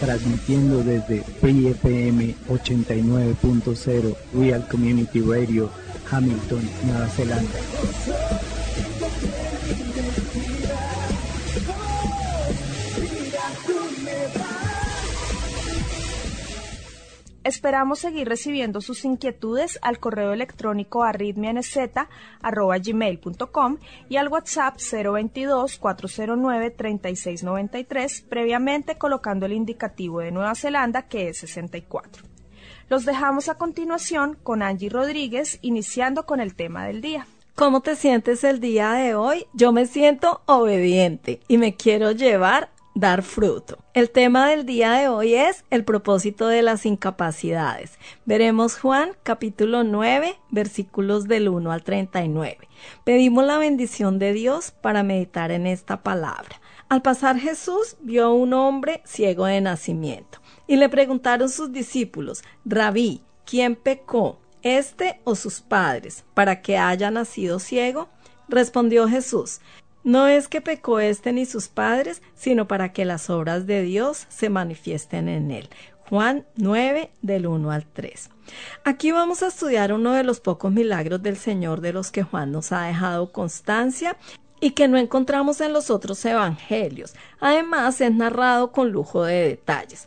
transmitiendo desde Free FM 89.0 Real Community Radio, Hamilton, Nueva Zelanda. Esperamos seguir recibiendo sus inquietudes al correo electrónico arritmianz.gmail.com y al WhatsApp 022-409-3693, previamente colocando el indicativo de Nueva Zelanda que es 64. Los dejamos a continuación con Angie Rodríguez, iniciando con el tema del día. ¿Cómo te sientes el día de hoy? Yo me siento obediente y me quiero llevar dar fruto. El tema del día de hoy es el propósito de las incapacidades. Veremos Juan capítulo 9 versículos del 1 al 39. Pedimos la bendición de Dios para meditar en esta palabra. Al pasar Jesús vio a un hombre ciego de nacimiento y le preguntaron sus discípulos, Rabí, ¿quién pecó, este o sus padres, para que haya nacido ciego? Respondió Jesús, no es que pecó este ni sus padres, sino para que las obras de Dios se manifiesten en él. Juan 9 del 1 al 3. Aquí vamos a estudiar uno de los pocos milagros del Señor de los que Juan nos ha dejado constancia y que no encontramos en los otros evangelios. Además es narrado con lujo de detalles.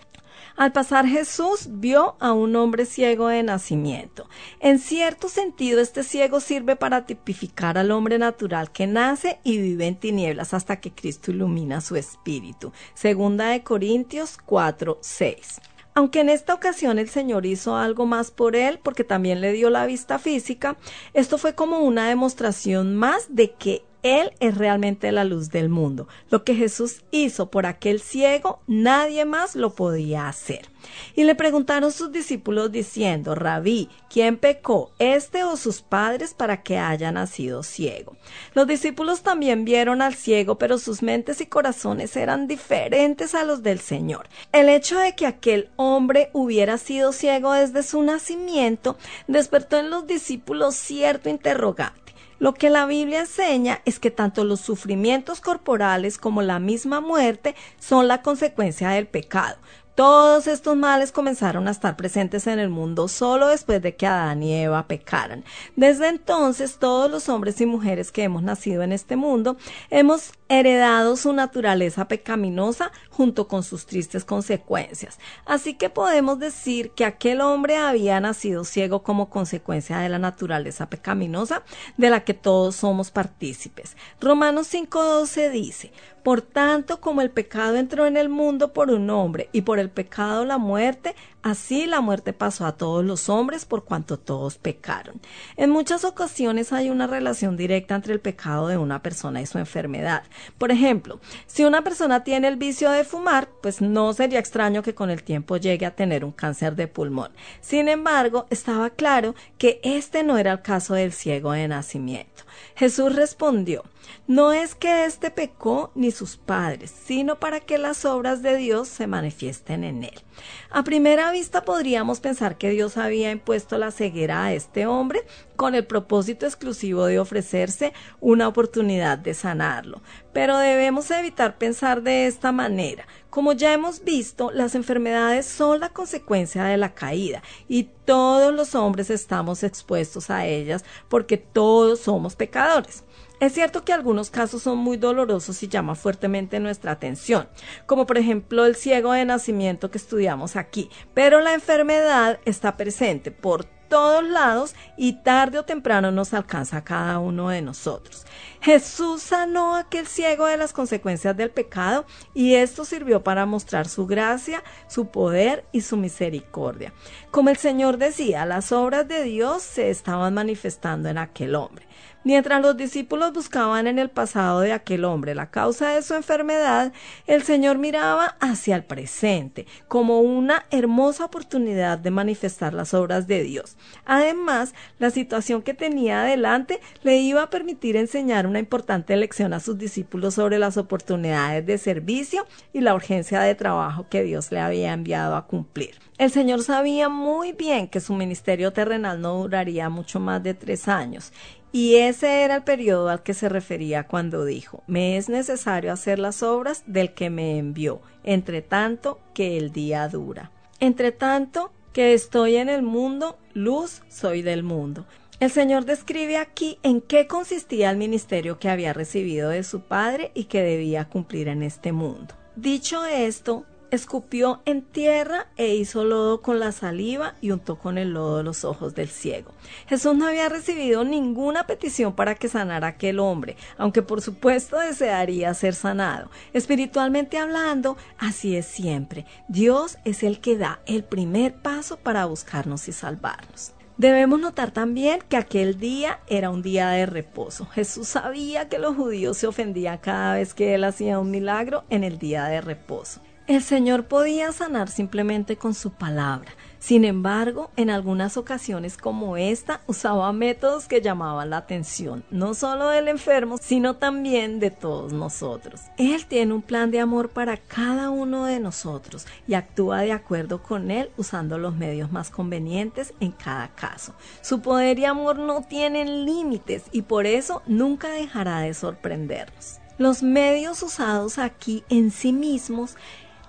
Al pasar Jesús vio a un hombre ciego de nacimiento. En cierto sentido, este ciego sirve para tipificar al hombre natural que nace y vive en tinieblas hasta que Cristo ilumina su espíritu. Segunda de Corintios 4, 6. Aunque en esta ocasión el Señor hizo algo más por él, porque también le dio la vista física, esto fue como una demostración más de que él es realmente la luz del mundo. Lo que Jesús hizo por aquel ciego, nadie más lo podía hacer. Y le preguntaron sus discípulos diciendo, Rabí, ¿quién pecó, este o sus padres, para que haya nacido ciego? Los discípulos también vieron al ciego, pero sus mentes y corazones eran diferentes a los del Señor. El hecho de que aquel hombre hubiera sido ciego desde su nacimiento despertó en los discípulos cierto interrogante. Lo que la Biblia enseña es que tanto los sufrimientos corporales como la misma muerte son la consecuencia del pecado. Todos estos males comenzaron a estar presentes en el mundo solo después de que Adán y Eva pecaran. Desde entonces, todos los hombres y mujeres que hemos nacido en este mundo hemos heredado su naturaleza pecaminosa junto con sus tristes consecuencias. Así que podemos decir que aquel hombre había nacido ciego como consecuencia de la naturaleza pecaminosa de la que todos somos partícipes. Romanos 5.12 dice, por tanto, como el pecado entró en el mundo por un hombre y por el pecado la muerte, así la muerte pasó a todos los hombres por cuanto todos pecaron. En muchas ocasiones hay una relación directa entre el pecado de una persona y su enfermedad. Por ejemplo, si una persona tiene el vicio de fumar, pues no sería extraño que con el tiempo llegue a tener un cáncer de pulmón. Sin embargo, estaba claro que este no era el caso del ciego de nacimiento. Jesús respondió, No es que éste pecó ni sus padres, sino para que las obras de Dios se manifiesten en él. A primera vista podríamos pensar que Dios había impuesto la ceguera a este hombre con el propósito exclusivo de ofrecerse una oportunidad de sanarlo. Pero debemos evitar pensar de esta manera. Como ya hemos visto, las enfermedades son la consecuencia de la caída y todos los hombres estamos expuestos a ellas porque todos somos pecadores. Es cierto que algunos casos son muy dolorosos y llaman fuertemente nuestra atención, como por ejemplo el ciego de nacimiento que estudiamos aquí, pero la enfermedad está presente por todos lados y tarde o temprano nos alcanza a cada uno de nosotros. Jesús sanó a aquel ciego de las consecuencias del pecado y esto sirvió para mostrar su gracia, su poder y su misericordia. Como el Señor decía, las obras de Dios se estaban manifestando en aquel hombre. Mientras los discípulos buscaban en el pasado de aquel hombre la causa de su enfermedad, el Señor miraba hacia el presente como una hermosa oportunidad de manifestar las obras de Dios. Además, la situación que tenía adelante le iba a permitir enseñar una importante lección a sus discípulos sobre las oportunidades de servicio y la urgencia de trabajo que Dios le había enviado a cumplir. El Señor sabía muy bien que su ministerio terrenal no duraría mucho más de tres años y ese era el periodo al que se refería cuando dijo, me es necesario hacer las obras del que me envió, entre tanto que el día dura. Entre tanto que estoy en el mundo, luz soy del mundo. El Señor describe aquí en qué consistía el ministerio que había recibido de su Padre y que debía cumplir en este mundo. Dicho esto, escupió en tierra e hizo lodo con la saliva y untó con el lodo los ojos del ciego. Jesús no había recibido ninguna petición para que sanara aquel hombre, aunque por supuesto desearía ser sanado. Espiritualmente hablando, así es siempre. Dios es el que da el primer paso para buscarnos y salvarnos. Debemos notar también que aquel día era un día de reposo. Jesús sabía que los judíos se ofendían cada vez que él hacía un milagro en el día de reposo. El Señor podía sanar simplemente con su palabra. Sin embargo, en algunas ocasiones como esta, usaba métodos que llamaban la atención, no solo del enfermo, sino también de todos nosotros. Él tiene un plan de amor para cada uno de nosotros y actúa de acuerdo con él usando los medios más convenientes en cada caso. Su poder y amor no tienen límites y por eso nunca dejará de sorprendernos. Los medios usados aquí en sí mismos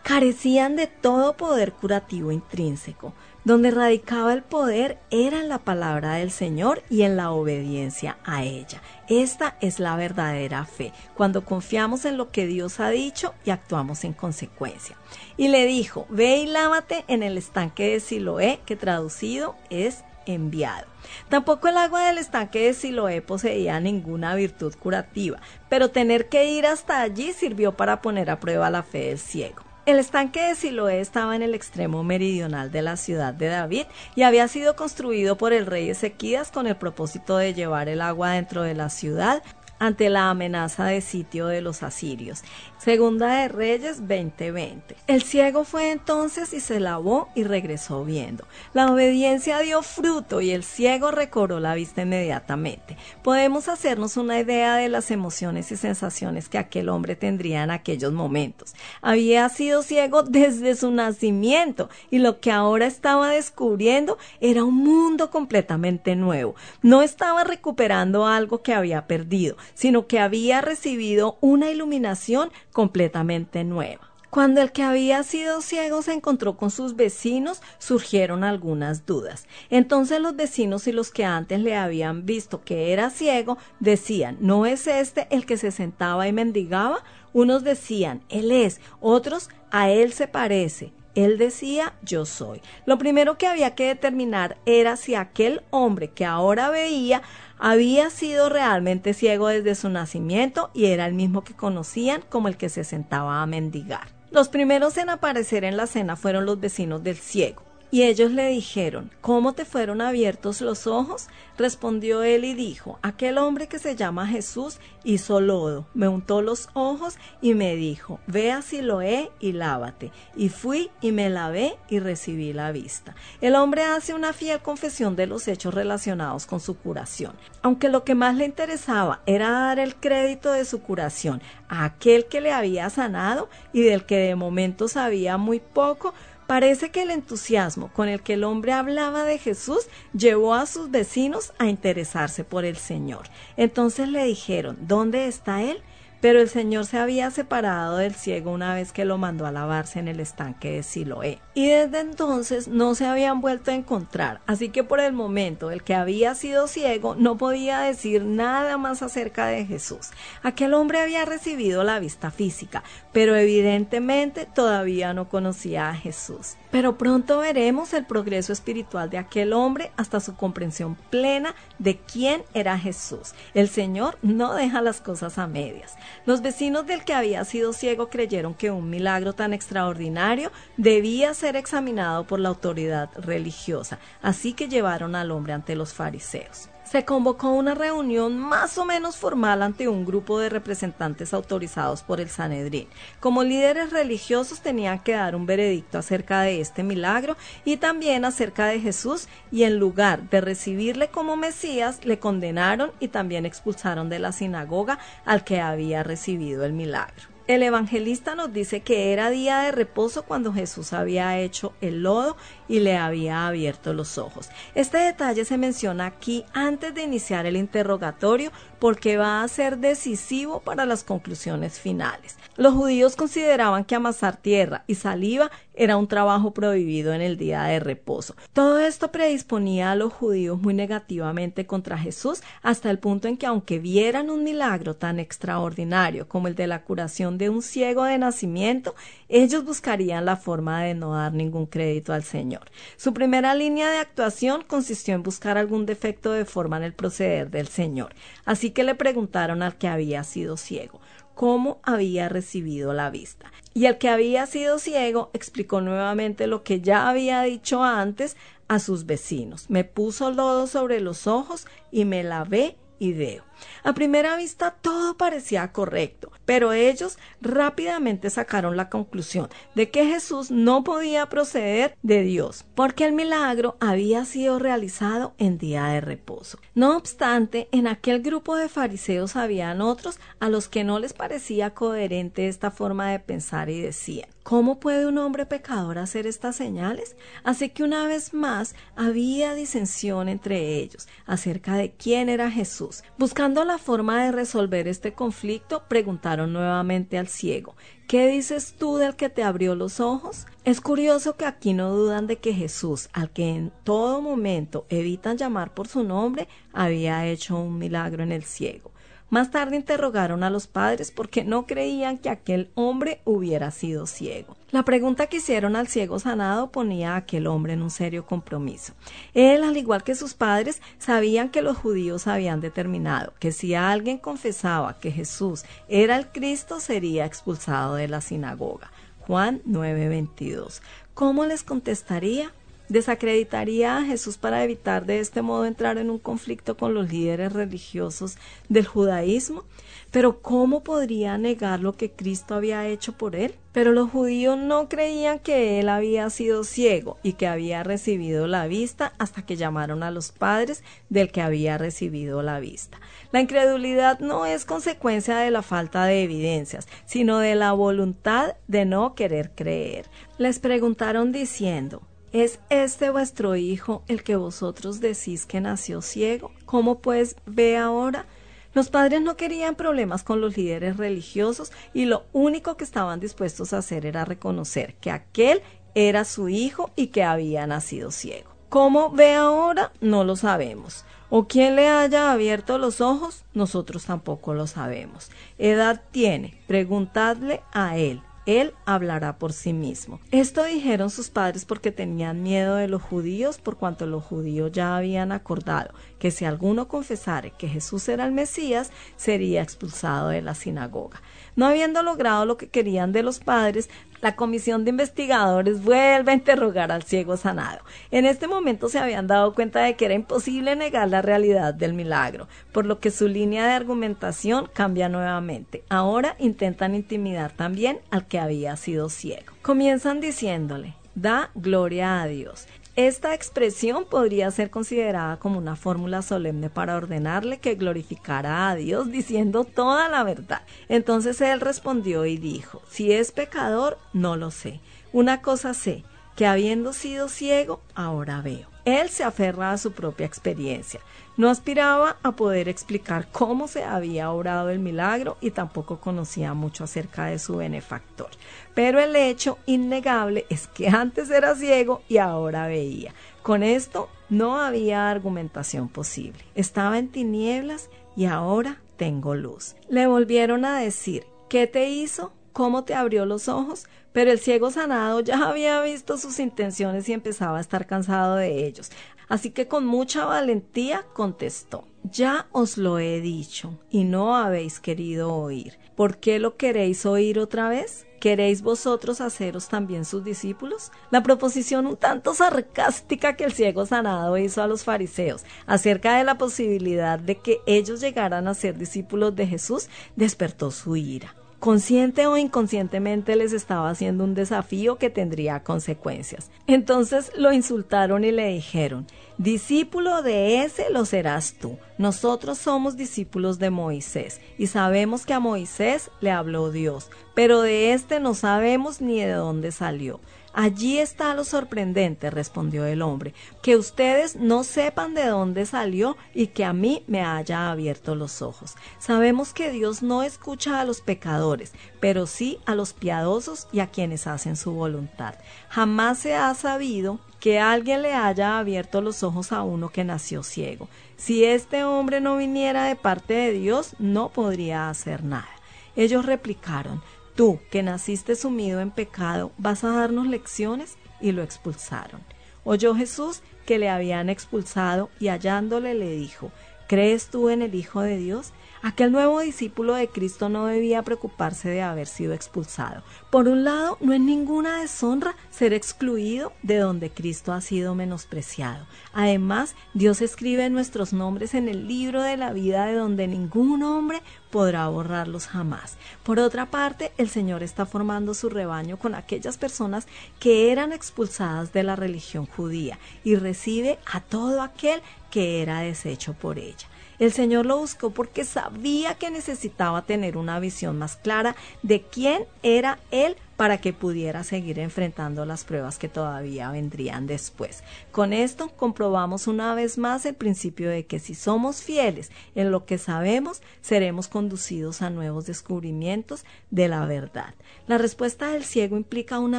carecían de todo poder curativo intrínseco. Donde radicaba el poder era en la palabra del Señor y en la obediencia a ella. Esta es la verdadera fe, cuando confiamos en lo que Dios ha dicho y actuamos en consecuencia. Y le dijo, ve y lávate en el estanque de Siloé, que traducido es enviado. Tampoco el agua del estanque de Siloé poseía ninguna virtud curativa, pero tener que ir hasta allí sirvió para poner a prueba la fe del ciego. El estanque de Siloé estaba en el extremo meridional de la ciudad de David y había sido construido por el rey Ezequías con el propósito de llevar el agua dentro de la ciudad ante la amenaza de sitio de los asirios. Segunda de Reyes 20:20. El ciego fue entonces y se lavó y regresó viendo. La obediencia dio fruto y el ciego recobró la vista inmediatamente. Podemos hacernos una idea de las emociones y sensaciones que aquel hombre tendría en aquellos momentos. Había sido ciego desde su nacimiento y lo que ahora estaba descubriendo era un mundo completamente nuevo. No estaba recuperando algo que había perdido, sino que había recibido una iluminación completamente nueva. Cuando el que había sido ciego se encontró con sus vecinos, surgieron algunas dudas. Entonces los vecinos y los que antes le habían visto que era ciego decían, ¿no es este el que se sentaba y mendigaba? Unos decían, Él es, otros, a Él se parece. Él decía, yo soy. Lo primero que había que determinar era si aquel hombre que ahora veía había sido realmente ciego desde su nacimiento y era el mismo que conocían como el que se sentaba a mendigar. Los primeros en aparecer en la cena fueron los vecinos del ciego. Y ellos le dijeron, ¿cómo te fueron abiertos los ojos? Respondió él y dijo, aquel hombre que se llama Jesús hizo lodo, me untó los ojos y me dijo, ve a Siloé y lávate. Y fui y me lavé y recibí la vista. El hombre hace una fiel confesión de los hechos relacionados con su curación. Aunque lo que más le interesaba era dar el crédito de su curación a aquel que le había sanado y del que de momento sabía muy poco, Parece que el entusiasmo con el que el hombre hablaba de Jesús llevó a sus vecinos a interesarse por el Señor. Entonces le dijeron, ¿dónde está él? Pero el Señor se había separado del ciego una vez que lo mandó a lavarse en el estanque de Siloé. Y desde entonces no se habían vuelto a encontrar. Así que por el momento el que había sido ciego no podía decir nada más acerca de Jesús. Aquel hombre había recibido la vista física, pero evidentemente todavía no conocía a Jesús. Pero pronto veremos el progreso espiritual de aquel hombre hasta su comprensión plena de quién era Jesús. El Señor no deja las cosas a medias. Los vecinos del que había sido ciego creyeron que un milagro tan extraordinario debía ser examinado por la autoridad religiosa, así que llevaron al hombre ante los fariseos se convocó una reunión más o menos formal ante un grupo de representantes autorizados por el Sanedrín. Como líderes religiosos tenían que dar un veredicto acerca de este milagro y también acerca de Jesús y en lugar de recibirle como Mesías le condenaron y también expulsaron de la sinagoga al que había recibido el milagro. El evangelista nos dice que era día de reposo cuando Jesús había hecho el lodo y le había abierto los ojos. Este detalle se menciona aquí antes de iniciar el interrogatorio porque va a ser decisivo para las conclusiones finales. Los judíos consideraban que amasar tierra y saliva era un trabajo prohibido en el día de reposo. Todo esto predisponía a los judíos muy negativamente contra Jesús hasta el punto en que aunque vieran un milagro tan extraordinario como el de la curación de un ciego de nacimiento, ellos buscarían la forma de no dar ningún crédito al Señor. Su primera línea de actuación consistió en buscar algún defecto de forma en el proceder del Señor. Así que le preguntaron al que había sido ciego cómo había recibido la vista. Y el que había sido ciego explicó nuevamente lo que ya había dicho antes a sus vecinos. Me puso lodo sobre los ojos y me lavé y veo. A primera vista todo parecía correcto, pero ellos rápidamente sacaron la conclusión de que Jesús no podía proceder de Dios, porque el milagro había sido realizado en día de reposo. No obstante, en aquel grupo de fariseos habían otros a los que no les parecía coherente esta forma de pensar y decían ¿Cómo puede un hombre pecador hacer estas señales? Así que una vez más había disensión entre ellos acerca de quién era Jesús. Buscando la forma de resolver este conflicto, preguntaron nuevamente al ciego, ¿qué dices tú del que te abrió los ojos? Es curioso que aquí no dudan de que Jesús, al que en todo momento evitan llamar por su nombre, había hecho un milagro en el ciego. Más tarde interrogaron a los padres porque no creían que aquel hombre hubiera sido ciego. La pregunta que hicieron al ciego sanado ponía a aquel hombre en un serio compromiso. Él, al igual que sus padres, sabían que los judíos habían determinado que si alguien confesaba que Jesús era el Cristo sería expulsado de la sinagoga. Juan 9:22. ¿Cómo les contestaría? Desacreditaría a Jesús para evitar de este modo entrar en un conflicto con los líderes religiosos del judaísmo. Pero ¿cómo podría negar lo que Cristo había hecho por él? Pero los judíos no creían que él había sido ciego y que había recibido la vista hasta que llamaron a los padres del que había recibido la vista. La incredulidad no es consecuencia de la falta de evidencias, sino de la voluntad de no querer creer. Les preguntaron diciendo, ¿Es este vuestro hijo el que vosotros decís que nació ciego? ¿Cómo pues ve ahora? Los padres no querían problemas con los líderes religiosos y lo único que estaban dispuestos a hacer era reconocer que aquel era su hijo y que había nacido ciego. ¿Cómo ve ahora? No lo sabemos. ¿O quién le haya abierto los ojos? Nosotros tampoco lo sabemos. ¿Edad tiene? Preguntadle a él él hablará por sí mismo. Esto dijeron sus padres porque tenían miedo de los judíos, por cuanto los judíos ya habían acordado que si alguno confesare que Jesús era el Mesías, sería expulsado de la sinagoga. No habiendo logrado lo que querían de los padres, la comisión de investigadores vuelve a interrogar al ciego sanado. En este momento se habían dado cuenta de que era imposible negar la realidad del milagro, por lo que su línea de argumentación cambia nuevamente. Ahora intentan intimidar también al que había sido ciego. Comienzan diciéndole, da gloria a Dios. Esta expresión podría ser considerada como una fórmula solemne para ordenarle que glorificara a Dios diciendo toda la verdad. Entonces él respondió y dijo, si es pecador, no lo sé. Una cosa sé, que habiendo sido ciego, ahora veo. Él se aferra a su propia experiencia. No aspiraba a poder explicar cómo se había obrado el milagro y tampoco conocía mucho acerca de su benefactor. Pero el hecho innegable es que antes era ciego y ahora veía. Con esto no había argumentación posible. Estaba en tinieblas y ahora tengo luz. Le volvieron a decir, ¿qué te hizo? ¿Cómo te abrió los ojos? Pero el ciego sanado ya había visto sus intenciones y empezaba a estar cansado de ellos. Así que con mucha valentía contestó, Ya os lo he dicho, y no habéis querido oír. ¿Por qué lo queréis oír otra vez? ¿Queréis vosotros haceros también sus discípulos? La proposición un tanto sarcástica que el ciego sanado hizo a los fariseos acerca de la posibilidad de que ellos llegaran a ser discípulos de Jesús despertó su ira consciente o inconscientemente les estaba haciendo un desafío que tendría consecuencias. Entonces lo insultaron y le dijeron, discípulo de ese lo serás tú. Nosotros somos discípulos de Moisés y sabemos que a Moisés le habló Dios, pero de este no sabemos ni de dónde salió. Allí está lo sorprendente, respondió el hombre, que ustedes no sepan de dónde salió y que a mí me haya abierto los ojos. Sabemos que Dios no escucha a los pecadores, pero sí a los piadosos y a quienes hacen su voluntad. Jamás se ha sabido que alguien le haya abierto los ojos a uno que nació ciego. Si este hombre no viniera de parte de Dios, no podría hacer nada. Ellos replicaron, Tú, que naciste sumido en pecado, ¿vas a darnos lecciones? Y lo expulsaron. Oyó Jesús que le habían expulsado y hallándole le dijo, ¿Crees tú en el Hijo de Dios? Aquel nuevo discípulo de Cristo no debía preocuparse de haber sido expulsado. Por un lado, no es ninguna deshonra ser excluido de donde Cristo ha sido menospreciado. Además, Dios escribe nuestros nombres en el libro de la vida de donde ningún hombre podrá borrarlos jamás. Por otra parte, el Señor está formando su rebaño con aquellas personas que eran expulsadas de la religión judía y recibe a todo aquel que era deshecho por ella. El Señor lo buscó porque sabía que necesitaba tener una visión más clara de quién era Él para que pudiera seguir enfrentando las pruebas que todavía vendrían después. Con esto comprobamos una vez más el principio de que si somos fieles en lo que sabemos, seremos conducidos a nuevos descubrimientos de la verdad. La respuesta del ciego implica una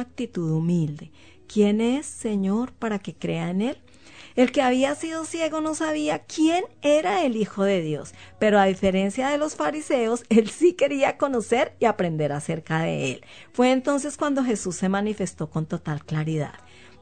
actitud humilde. ¿Quién es, Señor, para que crea en Él? El que había sido ciego no sabía quién era el Hijo de Dios, pero a diferencia de los fariseos, él sí quería conocer y aprender acerca de él. Fue entonces cuando Jesús se manifestó con total claridad.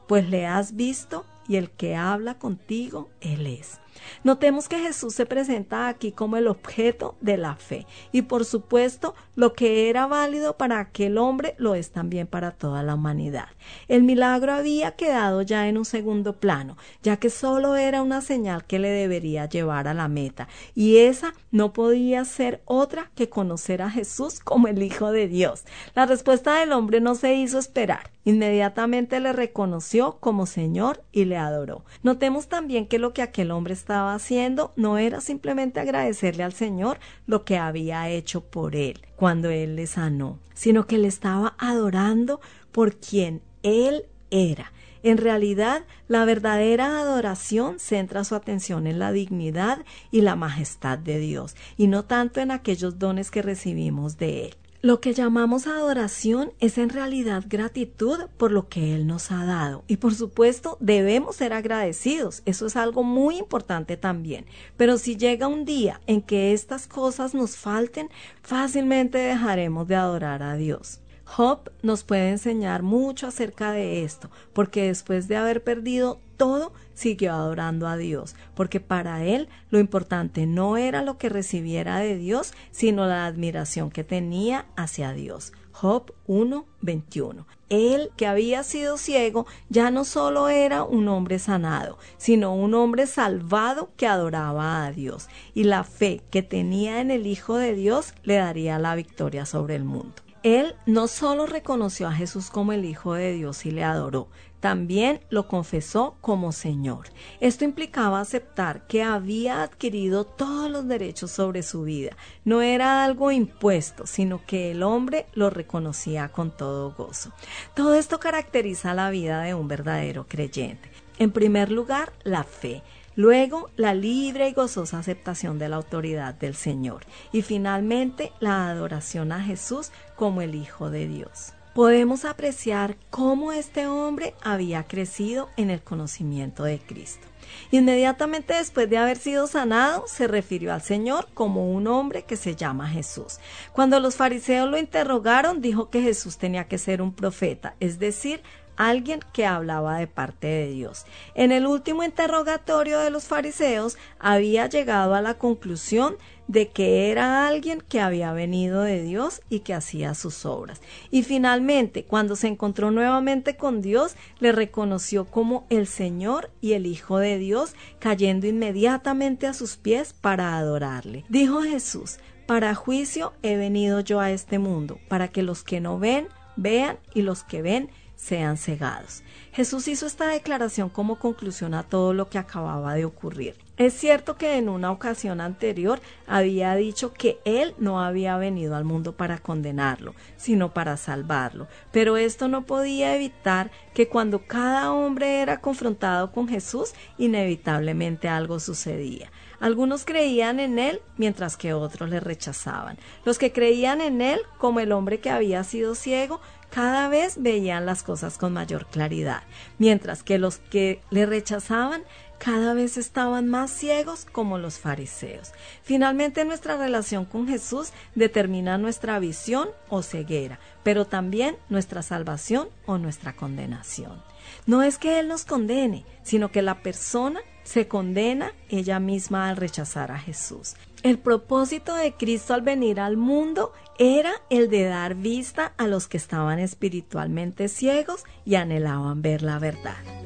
Pues le has visto y el que habla contigo, él es. Notemos que Jesús se presenta aquí como el objeto de la fe y por supuesto lo que era válido para aquel hombre lo es también para toda la humanidad. El milagro había quedado ya en un segundo plano, ya que solo era una señal que le debería llevar a la meta y esa no podía ser otra que conocer a Jesús como el Hijo de Dios. La respuesta del hombre no se hizo esperar. Inmediatamente le reconoció como Señor y le adoró. Notemos también que lo que aquel hombre estaba haciendo no era simplemente agradecerle al Señor lo que había hecho por él cuando él le sanó, sino que le estaba adorando por quien él era. En realidad, la verdadera adoración centra su atención en la dignidad y la majestad de Dios, y no tanto en aquellos dones que recibimos de Él. Lo que llamamos adoración es en realidad gratitud por lo que Él nos ha dado. Y por supuesto debemos ser agradecidos. Eso es algo muy importante también. Pero si llega un día en que estas cosas nos falten, fácilmente dejaremos de adorar a Dios. Job nos puede enseñar mucho acerca de esto, porque después de haber perdido todo siguió adorando a Dios, porque para él lo importante no era lo que recibiera de Dios, sino la admiración que tenía hacia Dios. Job 1:21. Él, que había sido ciego, ya no solo era un hombre sanado, sino un hombre salvado que adoraba a Dios, y la fe que tenía en el Hijo de Dios le daría la victoria sobre el mundo. Él no solo reconoció a Jesús como el Hijo de Dios y le adoró, también lo confesó como Señor. Esto implicaba aceptar que había adquirido todos los derechos sobre su vida. No era algo impuesto, sino que el hombre lo reconocía con todo gozo. Todo esto caracteriza la vida de un verdadero creyente. En primer lugar, la fe. Luego, la libre y gozosa aceptación de la autoridad del Señor. Y finalmente, la adoración a Jesús como el Hijo de Dios podemos apreciar cómo este hombre había crecido en el conocimiento de Cristo. Inmediatamente después de haber sido sanado, se refirió al Señor como un hombre que se llama Jesús. Cuando los fariseos lo interrogaron, dijo que Jesús tenía que ser un profeta, es decir, alguien que hablaba de parte de Dios. En el último interrogatorio de los fariseos había llegado a la conclusión de que era alguien que había venido de Dios y que hacía sus obras. Y finalmente, cuando se encontró nuevamente con Dios, le reconoció como el Señor y el Hijo de Dios, cayendo inmediatamente a sus pies para adorarle. Dijo Jesús, para juicio he venido yo a este mundo, para que los que no ven, vean y los que ven, sean cegados. Jesús hizo esta declaración como conclusión a todo lo que acababa de ocurrir. Es cierto que en una ocasión anterior había dicho que Él no había venido al mundo para condenarlo, sino para salvarlo, pero esto no podía evitar que cuando cada hombre era confrontado con Jesús, inevitablemente algo sucedía. Algunos creían en Él, mientras que otros le rechazaban. Los que creían en Él, como el hombre que había sido ciego, cada vez veían las cosas con mayor claridad, mientras que los que le rechazaban cada vez estaban más ciegos como los fariseos. Finalmente nuestra relación con Jesús determina nuestra visión o ceguera, pero también nuestra salvación o nuestra condenación. No es que Él nos condene, sino que la persona se condena ella misma al rechazar a Jesús. El propósito de Cristo al venir al mundo era el de dar vista a los que estaban espiritualmente ciegos y anhelaban ver la verdad.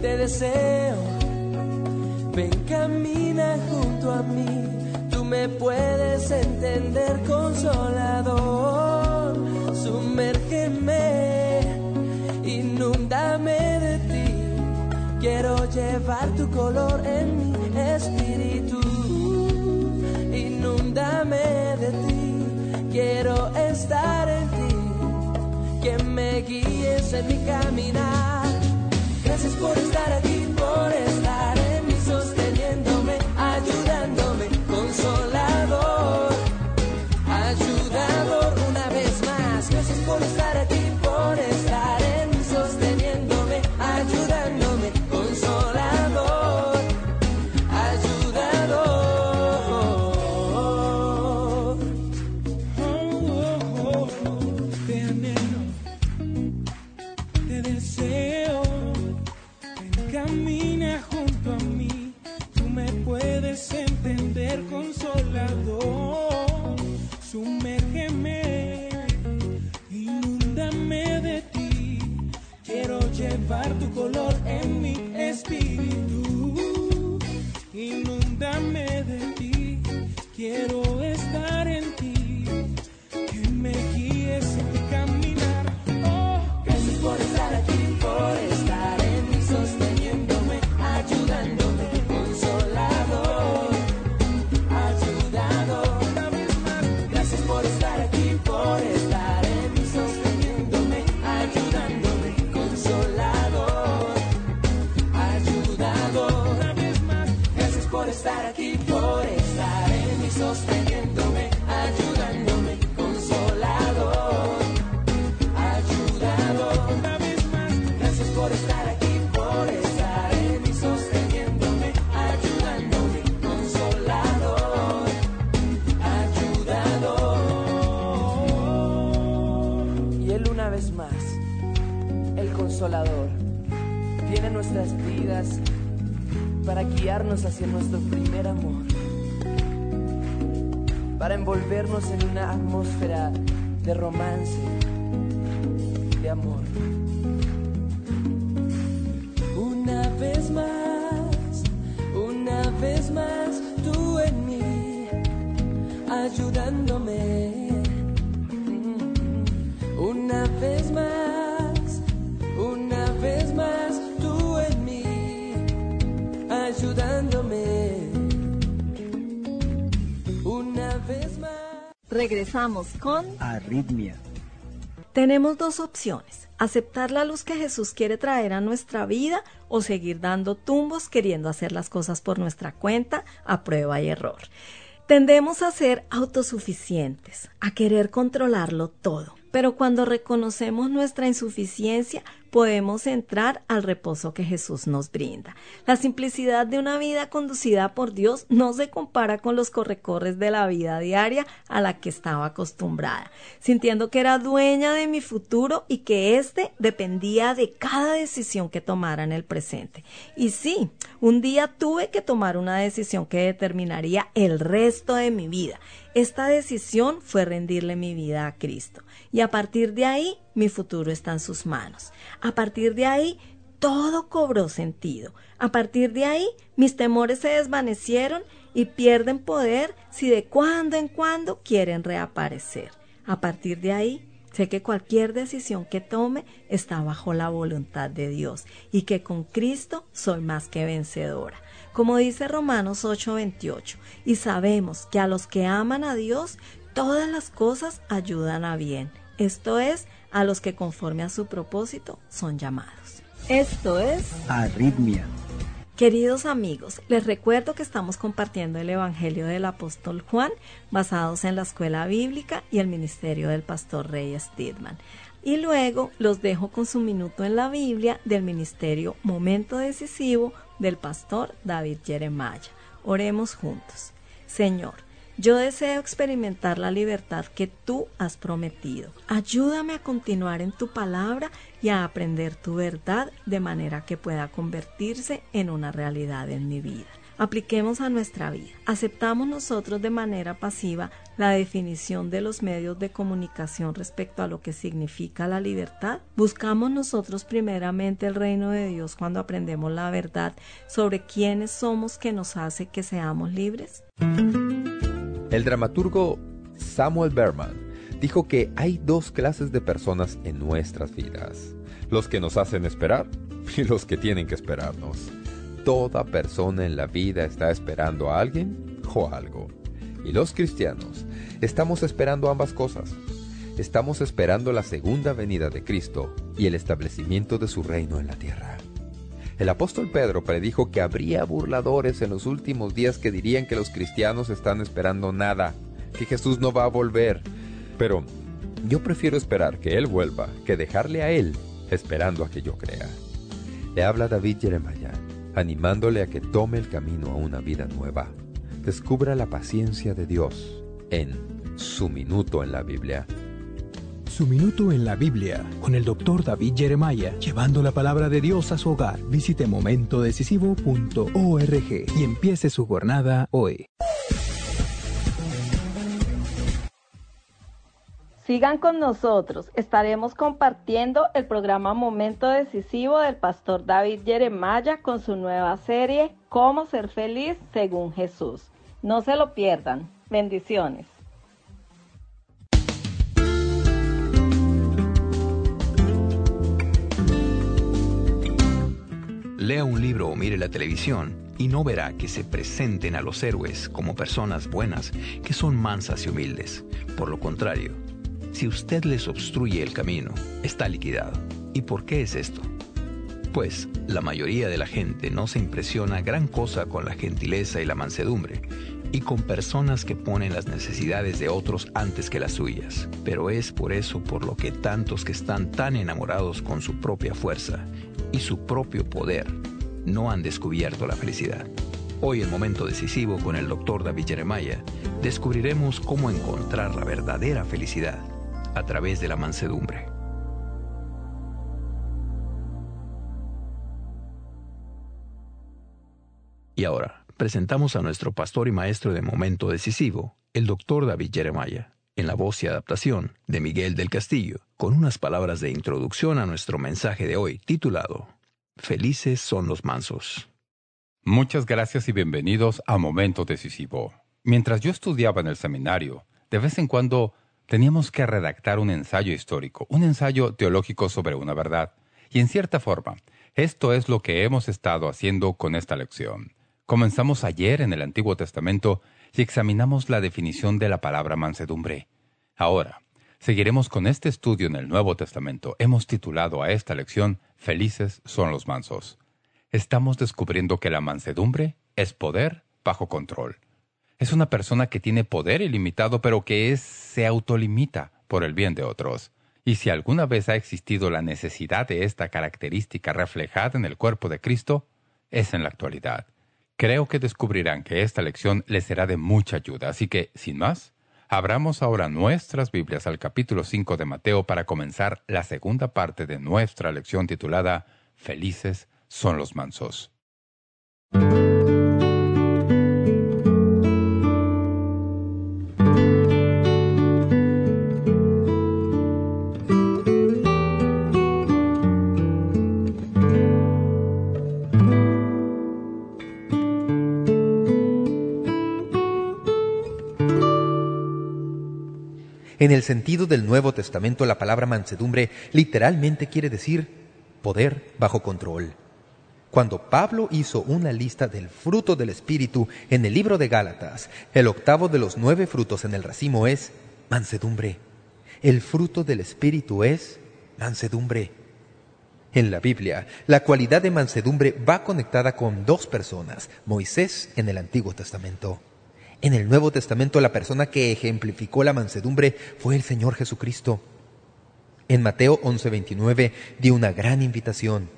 Te deseo, ven camina junto a mí, tú me puedes entender consolador, sumérgeme inúndame de ti. Quiero llevar tu color en mi espíritu. Inúndame de ti. Quiero estar en ti. Que me guíes en mi caminar. Gracias por estar aquí, por estar en mí, sosteniéndome, ayudándome, consolador, ayudador una vez más. Gracias por estar hacia nuestro primer amor, para envolvernos en una atmósfera de romance, de amor. Regresamos con Arritmia. Tenemos dos opciones, aceptar la luz que Jesús quiere traer a nuestra vida o seguir dando tumbos queriendo hacer las cosas por nuestra cuenta a prueba y error. Tendemos a ser autosuficientes, a querer controlarlo todo, pero cuando reconocemos nuestra insuficiencia podemos entrar al reposo que Jesús nos brinda. La simplicidad de una vida conducida por Dios no se compara con los correcorres de la vida diaria a la que estaba acostumbrada, sintiendo que era dueña de mi futuro y que éste dependía de cada decisión que tomara en el presente. Y sí, un día tuve que tomar una decisión que determinaría el resto de mi vida. Esta decisión fue rendirle mi vida a Cristo. Y a partir de ahí, mi futuro está en sus manos. A partir de ahí, todo cobró sentido. A partir de ahí, mis temores se desvanecieron y pierden poder si de cuando en cuando quieren reaparecer. A partir de ahí, sé que cualquier decisión que tome está bajo la voluntad de Dios y que con Cristo soy más que vencedora. Como dice Romanos 8:28, y sabemos que a los que aman a Dios, todas las cosas ayudan a bien. Esto es, a los que conforme a su propósito son llamados. Esto es Arritmia. Queridos amigos, les recuerdo que estamos compartiendo el Evangelio del Apóstol Juan basados en la escuela bíblica y el ministerio del pastor Rey Stidman. Y luego los dejo con su minuto en la Biblia del ministerio Momento Decisivo del pastor David Jeremiah. Oremos juntos. Señor, yo deseo experimentar la libertad que tú has prometido. Ayúdame a continuar en tu palabra y a aprender tu verdad de manera que pueda convertirse en una realidad en mi vida. Apliquemos a nuestra vida. ¿Aceptamos nosotros de manera pasiva la definición de los medios de comunicación respecto a lo que significa la libertad? ¿Buscamos nosotros primeramente el reino de Dios cuando aprendemos la verdad sobre quiénes somos que nos hace que seamos libres? El dramaturgo Samuel Berman dijo que hay dos clases de personas en nuestras vidas, los que nos hacen esperar y los que tienen que esperarnos. Toda persona en la vida está esperando a alguien o algo. Y los cristianos estamos esperando ambas cosas. Estamos esperando la segunda venida de Cristo y el establecimiento de su reino en la tierra. El apóstol Pedro predijo que habría burladores en los últimos días que dirían que los cristianos están esperando nada, que Jesús no va a volver. Pero yo prefiero esperar que Él vuelva que dejarle a Él esperando a que yo crea. Le habla David Jeremiah, animándole a que tome el camino a una vida nueva. Descubra la paciencia de Dios en su minuto en la Biblia. Su minuto en la Biblia con el doctor David Jeremiah, llevando la palabra de Dios a su hogar. Visite momentodecisivo.org y empiece su jornada hoy. Sigan con nosotros, estaremos compartiendo el programa Momento Decisivo del pastor David Jeremiah con su nueva serie Cómo ser feliz según Jesús. No se lo pierdan. Bendiciones. Lea un libro o mire la televisión y no verá que se presenten a los héroes como personas buenas que son mansas y humildes. Por lo contrario, si usted les obstruye el camino, está liquidado. ¿Y por qué es esto? Pues la mayoría de la gente no se impresiona gran cosa con la gentileza y la mansedumbre, y con personas que ponen las necesidades de otros antes que las suyas. Pero es por eso por lo que tantos que están tan enamorados con su propia fuerza y su propio poder no han descubierto la felicidad. Hoy en Momento Decisivo con el Dr. David Jeremiah descubriremos cómo encontrar la verdadera felicidad a través de la mansedumbre. Y ahora, presentamos a nuestro pastor y maestro de momento decisivo, el doctor David Jeremiah, en la voz y adaptación de Miguel del Castillo, con unas palabras de introducción a nuestro mensaje de hoy, titulado Felices son los mansos. Muchas gracias y bienvenidos a Momento Decisivo. Mientras yo estudiaba en el seminario, de vez en cuando teníamos que redactar un ensayo histórico, un ensayo teológico sobre una verdad. Y en cierta forma, esto es lo que hemos estado haciendo con esta lección. Comenzamos ayer en el Antiguo Testamento y examinamos la definición de la palabra mansedumbre. Ahora, seguiremos con este estudio en el Nuevo Testamento. Hemos titulado a esta lección Felices son los mansos. Estamos descubriendo que la mansedumbre es poder bajo control. Es una persona que tiene poder ilimitado pero que se autolimita por el bien de otros. Y si alguna vez ha existido la necesidad de esta característica reflejada en el cuerpo de Cristo, es en la actualidad. Creo que descubrirán que esta lección les será de mucha ayuda, así que, sin más, abramos ahora nuestras Biblias al capítulo 5 de Mateo para comenzar la segunda parte de nuestra lección titulada Felices son los mansos. En el sentido del Nuevo Testamento, la palabra mansedumbre literalmente quiere decir poder bajo control. Cuando Pablo hizo una lista del fruto del Espíritu en el libro de Gálatas, el octavo de los nueve frutos en el racimo es mansedumbre. El fruto del Espíritu es mansedumbre. En la Biblia, la cualidad de mansedumbre va conectada con dos personas, Moisés en el Antiguo Testamento en el Nuevo Testamento la persona que ejemplificó la mansedumbre fue el Señor Jesucristo. En Mateo 11:29 dio una gran invitación.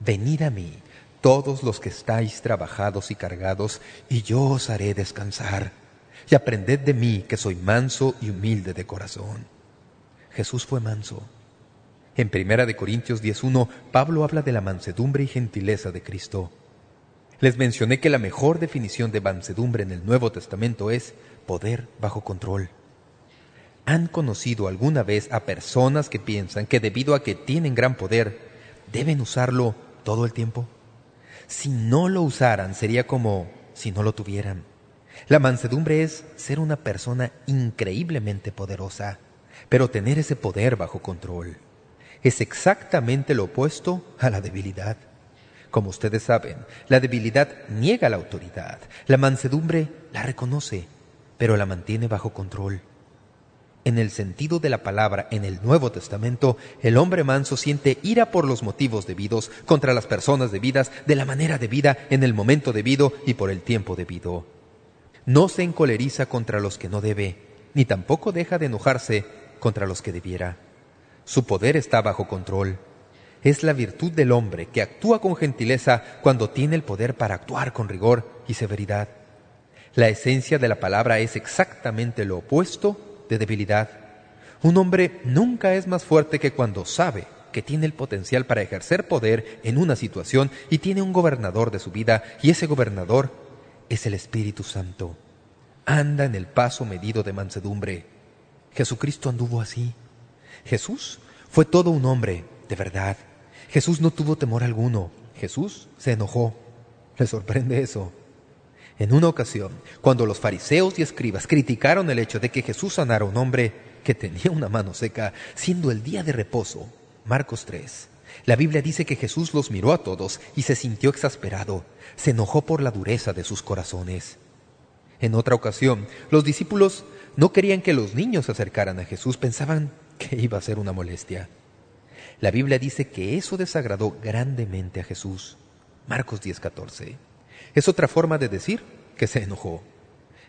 Venid a mí, todos los que estáis trabajados y cargados, y yo os haré descansar. Y aprended de mí, que soy manso y humilde de corazón. Jesús fue manso. En Primera de Corintios 10.1, Pablo habla de la mansedumbre y gentileza de Cristo. Les mencioné que la mejor definición de mansedumbre en el Nuevo Testamento es poder bajo control. ¿Han conocido alguna vez a personas que piensan que debido a que tienen gran poder, deben usarlo todo el tiempo? Si no lo usaran, sería como si no lo tuvieran. La mansedumbre es ser una persona increíblemente poderosa, pero tener ese poder bajo control. Es exactamente lo opuesto a la debilidad. Como ustedes saben, la debilidad niega la autoridad. La mansedumbre la reconoce, pero la mantiene bajo control. En el sentido de la palabra en el Nuevo Testamento, el hombre manso siente ira por los motivos debidos, contra las personas debidas, de la manera debida, en el momento debido y por el tiempo debido. No se encoleriza contra los que no debe, ni tampoco deja de enojarse contra los que debiera. Su poder está bajo control es la virtud del hombre que actúa con gentileza cuando tiene el poder para actuar con rigor y severidad. La esencia de la palabra es exactamente lo opuesto de debilidad. Un hombre nunca es más fuerte que cuando sabe que tiene el potencial para ejercer poder en una situación y tiene un gobernador de su vida y ese gobernador es el Espíritu Santo. Anda en el paso medido de mansedumbre. Jesucristo anduvo así. Jesús fue todo un hombre de verdad. Jesús no tuvo temor alguno. Jesús se enojó. ¿Le sorprende eso? En una ocasión, cuando los fariseos y escribas criticaron el hecho de que Jesús sanara a un hombre que tenía una mano seca, siendo el día de reposo, Marcos 3, la Biblia dice que Jesús los miró a todos y se sintió exasperado, se enojó por la dureza de sus corazones. En otra ocasión, los discípulos no querían que los niños se acercaran a Jesús, pensaban que iba a ser una molestia. La Biblia dice que eso desagradó grandemente a Jesús. Marcos 10:14. Es otra forma de decir que se enojó.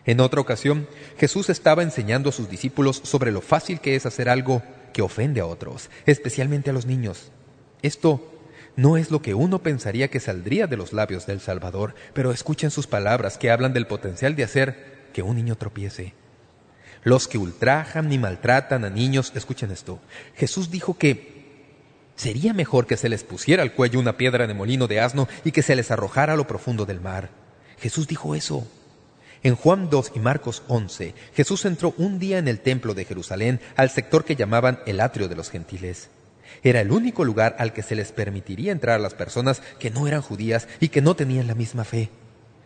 En otra ocasión, Jesús estaba enseñando a sus discípulos sobre lo fácil que es hacer algo que ofende a otros, especialmente a los niños. Esto no es lo que uno pensaría que saldría de los labios del Salvador, pero escuchen sus palabras que hablan del potencial de hacer que un niño tropiece. Los que ultrajan y maltratan a niños, escuchen esto, Jesús dijo que Sería mejor que se les pusiera al cuello una piedra de molino de asno y que se les arrojara a lo profundo del mar. Jesús dijo eso. En Juan 2 y Marcos 11, Jesús entró un día en el templo de Jerusalén al sector que llamaban el atrio de los gentiles. Era el único lugar al que se les permitiría entrar a las personas que no eran judías y que no tenían la misma fe.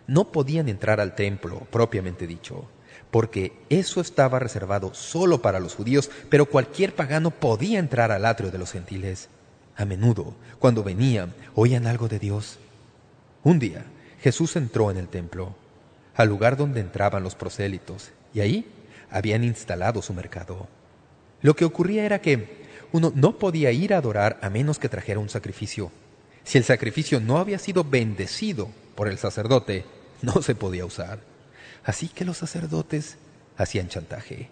No podían entrar al templo, propiamente dicho, porque eso estaba reservado solo para los judíos, pero cualquier pagano podía entrar al atrio de los gentiles. A menudo, cuando venían, oían algo de Dios. Un día, Jesús entró en el templo, al lugar donde entraban los prosélitos, y ahí habían instalado su mercado. Lo que ocurría era que uno no podía ir a adorar a menos que trajera un sacrificio. Si el sacrificio no había sido bendecido por el sacerdote, no se podía usar. Así que los sacerdotes hacían chantaje.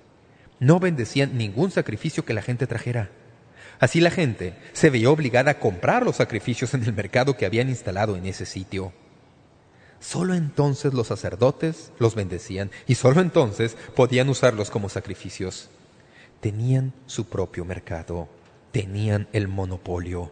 No bendecían ningún sacrificio que la gente trajera. Así la gente se veía obligada a comprar los sacrificios en el mercado que habían instalado en ese sitio. Solo entonces los sacerdotes los bendecían y solo entonces podían usarlos como sacrificios. Tenían su propio mercado, tenían el monopolio.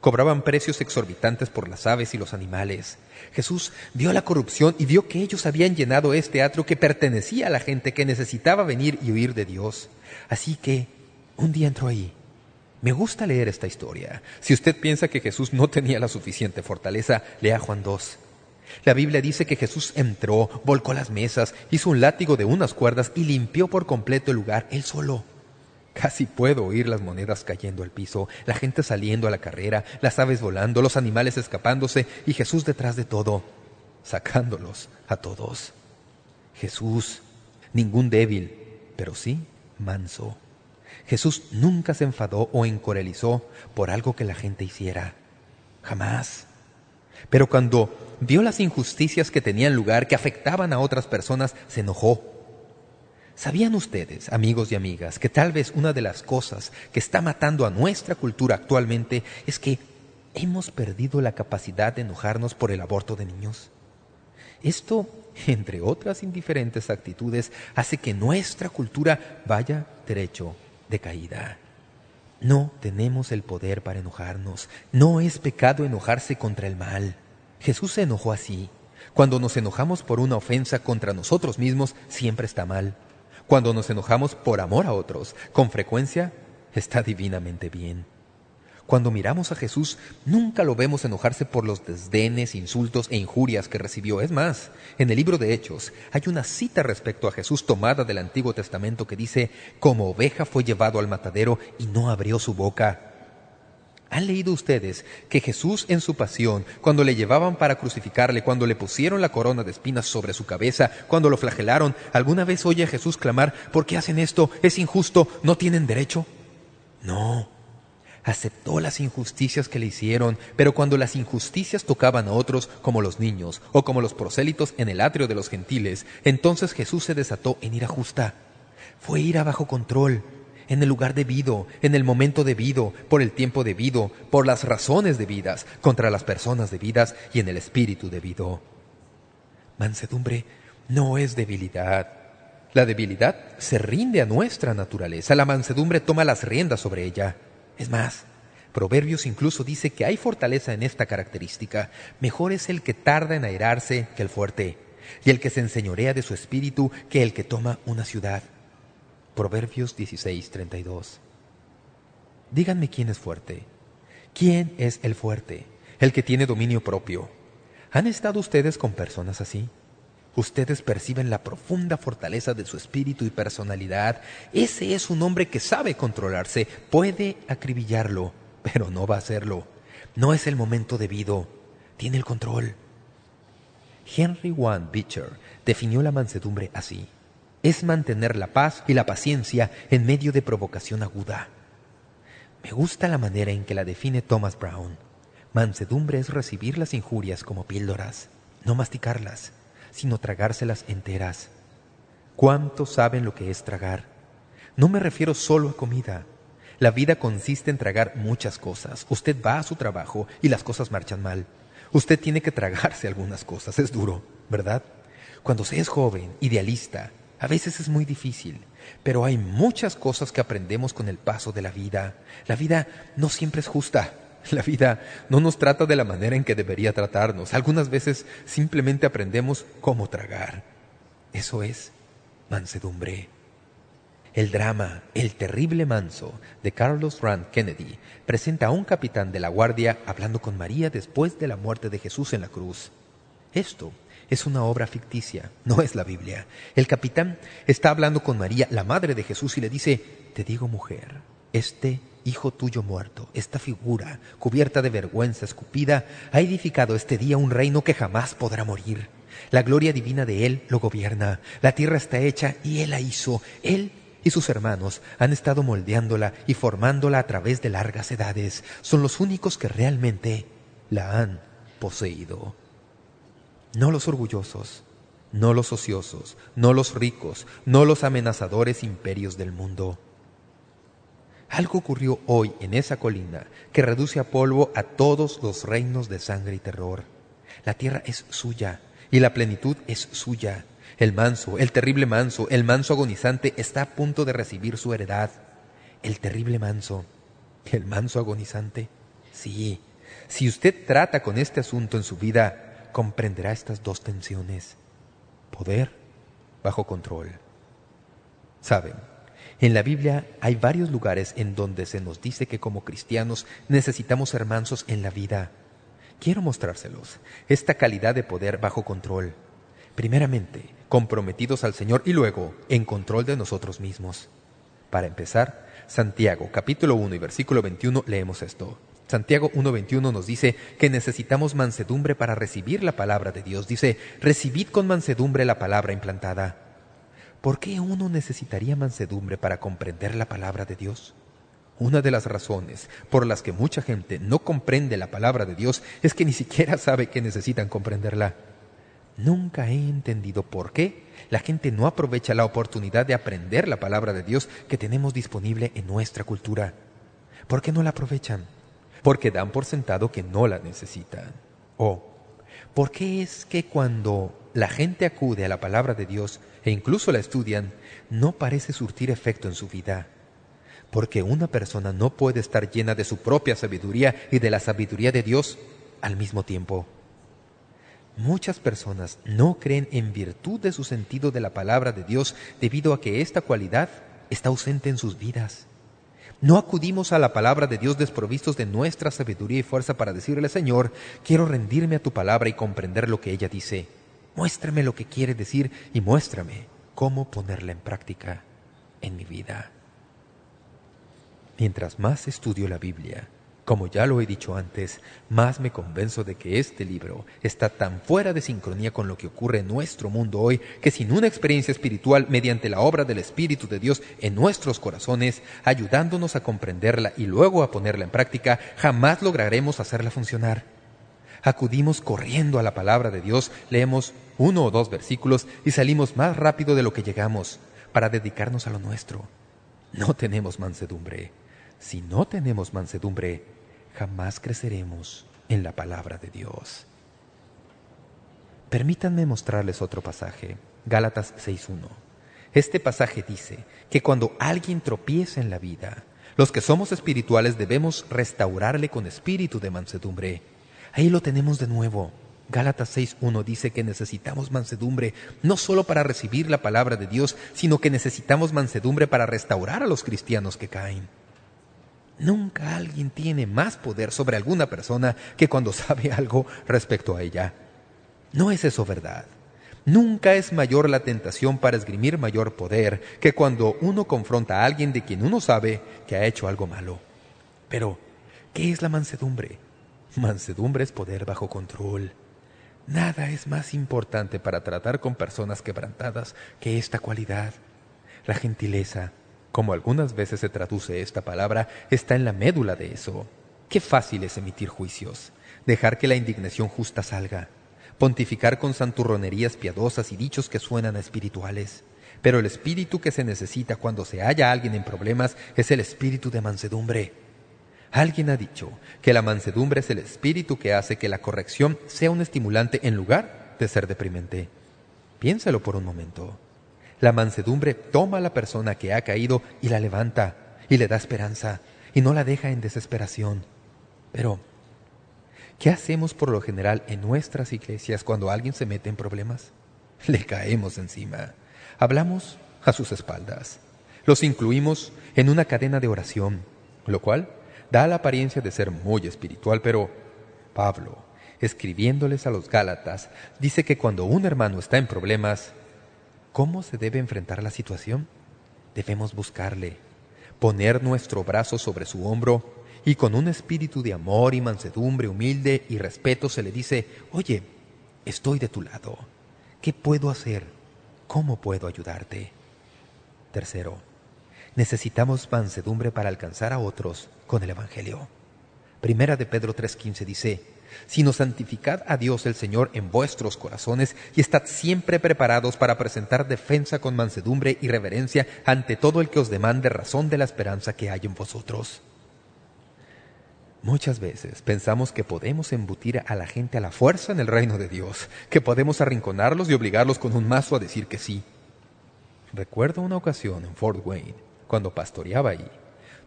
Cobraban precios exorbitantes por las aves y los animales. Jesús vio la corrupción y vio que ellos habían llenado este atrio que pertenecía a la gente que necesitaba venir y huir de Dios. Así que un día entró ahí. Me gusta leer esta historia. Si usted piensa que Jesús no tenía la suficiente fortaleza, lea Juan 2. La Biblia dice que Jesús entró, volcó las mesas, hizo un látigo de unas cuerdas y limpió por completo el lugar, él solo. Casi puedo oír las monedas cayendo al piso, la gente saliendo a la carrera, las aves volando, los animales escapándose y Jesús detrás de todo, sacándolos a todos. Jesús, ningún débil, pero sí manso. Jesús nunca se enfadó o encorelizó por algo que la gente hiciera. Jamás. Pero cuando vio las injusticias que tenían lugar, que afectaban a otras personas, se enojó ¿Sabían ustedes, amigos y amigas, que tal vez una de las cosas que está matando a nuestra cultura actualmente es que hemos perdido la capacidad de enojarnos por el aborto de niños? Esto, entre otras indiferentes actitudes, hace que nuestra cultura vaya derecho de caída. No tenemos el poder para enojarnos. No es pecado enojarse contra el mal. Jesús se enojó así. Cuando nos enojamos por una ofensa contra nosotros mismos, siempre está mal. Cuando nos enojamos por amor a otros, con frecuencia está divinamente bien. Cuando miramos a Jesús, nunca lo vemos enojarse por los desdenes, insultos e injurias que recibió. Es más, en el libro de Hechos hay una cita respecto a Jesús tomada del Antiguo Testamento que dice, como oveja fue llevado al matadero y no abrió su boca. ¿Han leído ustedes que Jesús en su pasión, cuando le llevaban para crucificarle, cuando le pusieron la corona de espinas sobre su cabeza, cuando lo flagelaron, alguna vez oye a Jesús clamar, ¿por qué hacen esto? ¿Es injusto? ¿No tienen derecho? No. Aceptó las injusticias que le hicieron, pero cuando las injusticias tocaban a otros, como los niños, o como los prosélitos en el atrio de los gentiles, entonces Jesús se desató en ira justa. Fue ira bajo control, en el lugar debido, en el momento debido, por el tiempo debido, por las razones debidas, contra las personas debidas y en el espíritu debido. Mansedumbre no es debilidad. La debilidad se rinde a nuestra naturaleza. La mansedumbre toma las riendas sobre ella. Es más, Proverbios incluso dice que hay fortaleza en esta característica. Mejor es el que tarda en airarse que el fuerte, y el que se enseñorea de su espíritu que el que toma una ciudad. Proverbios 16, 32. Díganme quién es fuerte. ¿Quién es el fuerte? El que tiene dominio propio. ¿Han estado ustedes con personas así? Ustedes perciben la profunda fortaleza de su espíritu y personalidad. Ese es un hombre que sabe controlarse, puede acribillarlo, pero no va a hacerlo. No es el momento debido. Tiene el control. Henry Van Beecher definió la mansedumbre así es mantener la paz y la paciencia en medio de provocación aguda. Me gusta la manera en que la define Thomas Brown. Mansedumbre es recibir las injurias como píldoras, no masticarlas, sino tragárselas enteras. ¿Cuántos saben lo que es tragar? No me refiero solo a comida. La vida consiste en tragar muchas cosas. Usted va a su trabajo y las cosas marchan mal. Usted tiene que tragarse algunas cosas. Es duro, ¿verdad? Cuando se es joven, idealista, a veces es muy difícil, pero hay muchas cosas que aprendemos con el paso de la vida. La vida no siempre es justa. La vida no nos trata de la manera en que debería tratarnos. Algunas veces simplemente aprendemos cómo tragar. Eso es mansedumbre. El drama El terrible manso de Carlos Rand Kennedy presenta a un capitán de la guardia hablando con María después de la muerte de Jesús en la cruz. Esto es una obra ficticia, no es la Biblia. El capitán está hablando con María, la madre de Jesús, y le dice, te digo mujer, este hijo tuyo muerto, esta figura, cubierta de vergüenza, escupida, ha edificado este día un reino que jamás podrá morir. La gloria divina de Él lo gobierna. La tierra está hecha y Él la hizo. Él y sus hermanos han estado moldeándola y formándola a través de largas edades. Son los únicos que realmente la han poseído. No los orgullosos, no los ociosos, no los ricos, no los amenazadores imperios del mundo. Algo ocurrió hoy en esa colina que reduce a polvo a todos los reinos de sangre y terror. La tierra es suya y la plenitud es suya. El manso, el terrible manso, el manso agonizante está a punto de recibir su heredad. El terrible manso, el manso agonizante. Sí, si usted trata con este asunto en su vida, comprenderá estas dos tensiones. Poder bajo control. Saben, en la Biblia hay varios lugares en donde se nos dice que como cristianos necesitamos ser mansos en la vida. Quiero mostrárselos, esta calidad de poder bajo control. Primeramente, comprometidos al Señor y luego en control de nosotros mismos. Para empezar, Santiago capítulo 1 y versículo 21 leemos esto. Santiago 1.21 nos dice que necesitamos mansedumbre para recibir la palabra de Dios. Dice, recibid con mansedumbre la palabra implantada. ¿Por qué uno necesitaría mansedumbre para comprender la palabra de Dios? Una de las razones por las que mucha gente no comprende la palabra de Dios es que ni siquiera sabe que necesitan comprenderla. Nunca he entendido por qué la gente no aprovecha la oportunidad de aprender la palabra de Dios que tenemos disponible en nuestra cultura. ¿Por qué no la aprovechan? Porque dan por sentado que no la necesitan. O, ¿por qué es que cuando la gente acude a la palabra de Dios e incluso la estudian, no parece surtir efecto en su vida? Porque una persona no puede estar llena de su propia sabiduría y de la sabiduría de Dios al mismo tiempo. Muchas personas no creen en virtud de su sentido de la palabra de Dios debido a que esta cualidad está ausente en sus vidas. No acudimos a la palabra de Dios desprovistos de nuestra sabiduría y fuerza para decirle, Señor, quiero rendirme a tu palabra y comprender lo que ella dice. Muéstrame lo que quiere decir y muéstrame cómo ponerla en práctica en mi vida. Mientras más estudio la Biblia, como ya lo he dicho antes, más me convenzo de que este libro está tan fuera de sincronía con lo que ocurre en nuestro mundo hoy que sin una experiencia espiritual mediante la obra del Espíritu de Dios en nuestros corazones, ayudándonos a comprenderla y luego a ponerla en práctica, jamás lograremos hacerla funcionar. Acudimos corriendo a la palabra de Dios, leemos uno o dos versículos y salimos más rápido de lo que llegamos para dedicarnos a lo nuestro. No tenemos mansedumbre. Si no tenemos mansedumbre, jamás creceremos en la palabra de Dios. Permítanme mostrarles otro pasaje, Gálatas 6.1. Este pasaje dice que cuando alguien tropieza en la vida, los que somos espirituales debemos restaurarle con espíritu de mansedumbre. Ahí lo tenemos de nuevo. Gálatas 6.1 dice que necesitamos mansedumbre no solo para recibir la palabra de Dios, sino que necesitamos mansedumbre para restaurar a los cristianos que caen. Nunca alguien tiene más poder sobre alguna persona que cuando sabe algo respecto a ella. No es eso verdad. Nunca es mayor la tentación para esgrimir mayor poder que cuando uno confronta a alguien de quien uno sabe que ha hecho algo malo. Pero, ¿qué es la mansedumbre? Mansedumbre es poder bajo control. Nada es más importante para tratar con personas quebrantadas que esta cualidad. La gentileza, como algunas veces se traduce esta palabra, está en la médula de eso. Qué fácil es emitir juicios, dejar que la indignación justa salga, pontificar con santurronerías piadosas y dichos que suenan espirituales. Pero el espíritu que se necesita cuando se halla alguien en problemas es el espíritu de mansedumbre. Alguien ha dicho que la mansedumbre es el espíritu que hace que la corrección sea un estimulante en lugar de ser deprimente. Piénsalo por un momento. La mansedumbre toma a la persona que ha caído y la levanta y le da esperanza y no la deja en desesperación. Pero, ¿qué hacemos por lo general en nuestras iglesias cuando alguien se mete en problemas? Le caemos encima. Hablamos a sus espaldas. Los incluimos en una cadena de oración, lo cual da la apariencia de ser muy espiritual, pero Pablo, escribiéndoles a los Gálatas, dice que cuando un hermano está en problemas, ¿cómo se debe enfrentar la situación? Debemos buscarle, poner nuestro brazo sobre su hombro y con un espíritu de amor y mansedumbre humilde y respeto se le dice, oye, estoy de tu lado. ¿Qué puedo hacer? ¿Cómo puedo ayudarte? Tercero, necesitamos mansedumbre para alcanzar a otros con el Evangelio. Primera de Pedro 3.15 dice, sino santificad a Dios el Señor en vuestros corazones y estad siempre preparados para presentar defensa con mansedumbre y reverencia ante todo el que os demande razón de la esperanza que hay en vosotros. Muchas veces pensamos que podemos embutir a la gente a la fuerza en el reino de Dios, que podemos arrinconarlos y obligarlos con un mazo a decir que sí. Recuerdo una ocasión en Fort Wayne, cuando pastoreaba ahí,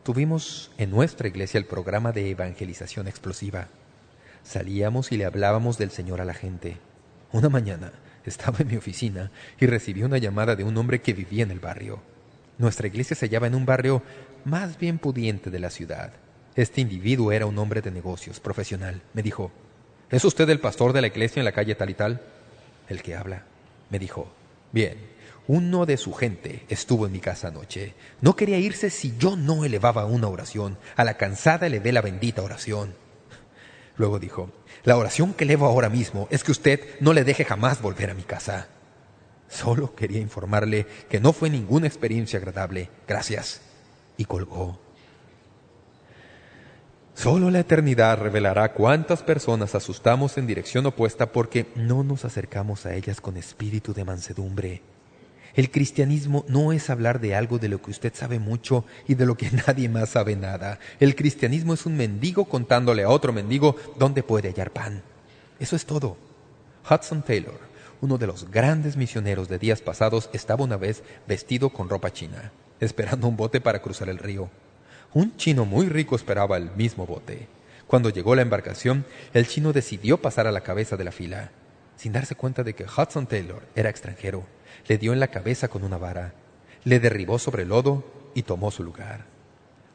tuvimos en nuestra iglesia el programa de evangelización explosiva. Salíamos y le hablábamos del Señor a la gente. Una mañana estaba en mi oficina y recibí una llamada de un hombre que vivía en el barrio. Nuestra iglesia se hallaba en un barrio más bien pudiente de la ciudad. Este individuo era un hombre de negocios, profesional. Me dijo, ¿es usted el pastor de la iglesia en la calle tal y tal? El que habla. Me dijo, bien, uno de su gente estuvo en mi casa anoche. No quería irse si yo no elevaba una oración. A la cansada elevé la bendita oración. Luego dijo, la oración que elevo ahora mismo es que usted no le deje jamás volver a mi casa. Solo quería informarle que no fue ninguna experiencia agradable. Gracias. Y colgó. Solo la eternidad revelará cuántas personas asustamos en dirección opuesta porque no nos acercamos a ellas con espíritu de mansedumbre. El cristianismo no es hablar de algo de lo que usted sabe mucho y de lo que nadie más sabe nada. El cristianismo es un mendigo contándole a otro mendigo dónde puede hallar pan. Eso es todo. Hudson Taylor, uno de los grandes misioneros de días pasados, estaba una vez vestido con ropa china, esperando un bote para cruzar el río. Un chino muy rico esperaba el mismo bote. Cuando llegó la embarcación, el chino decidió pasar a la cabeza de la fila, sin darse cuenta de que Hudson Taylor era extranjero. Le dio en la cabeza con una vara, le derribó sobre el lodo y tomó su lugar.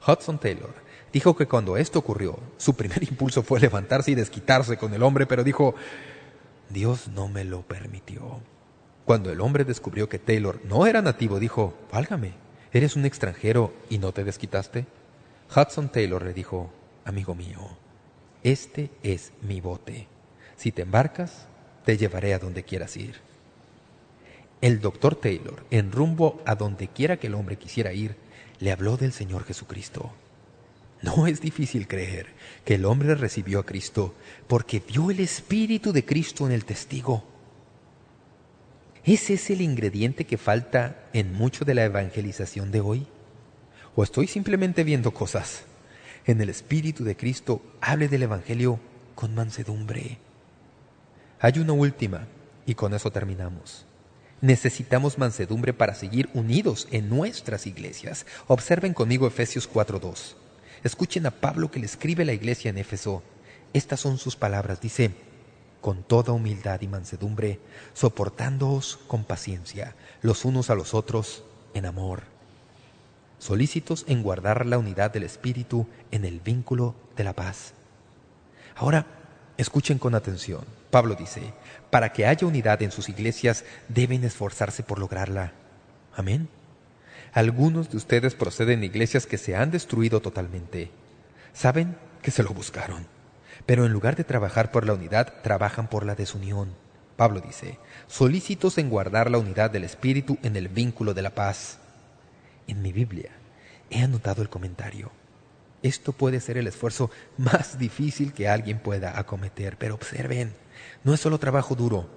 Hudson Taylor dijo que cuando esto ocurrió, su primer impulso fue levantarse y desquitarse con el hombre, pero dijo, Dios no me lo permitió. Cuando el hombre descubrió que Taylor no era nativo, dijo, válgame, ¿eres un extranjero y no te desquitaste? Hudson Taylor le dijo, amigo mío, este es mi bote. Si te embarcas, te llevaré a donde quieras ir. El doctor Taylor, en rumbo a donde quiera que el hombre quisiera ir, le habló del Señor Jesucristo. No es difícil creer que el hombre recibió a Cristo porque vio el Espíritu de Cristo en el testigo. ¿Ese es el ingrediente que falta en mucho de la evangelización de hoy? ¿O estoy simplemente viendo cosas? En el Espíritu de Cristo hable del Evangelio con mansedumbre. Hay una última, y con eso terminamos. Necesitamos mansedumbre para seguir unidos en nuestras iglesias. Observen conmigo Efesios 4.2. Escuchen a Pablo que le escribe la iglesia en Éfeso. Estas son sus palabras. Dice, con toda humildad y mansedumbre, soportándoos con paciencia, los unos a los otros en amor solícitos en guardar la unidad del Espíritu en el vínculo de la paz. Ahora, escuchen con atención. Pablo dice, para que haya unidad en sus iglesias, deben esforzarse por lograrla. Amén. Algunos de ustedes proceden de iglesias que se han destruido totalmente. Saben que se lo buscaron, pero en lugar de trabajar por la unidad, trabajan por la desunión. Pablo dice, solícitos en guardar la unidad del Espíritu en el vínculo de la paz en mi Biblia he anotado el comentario. Esto puede ser el esfuerzo más difícil que alguien pueda acometer, pero observen, no es solo trabajo duro,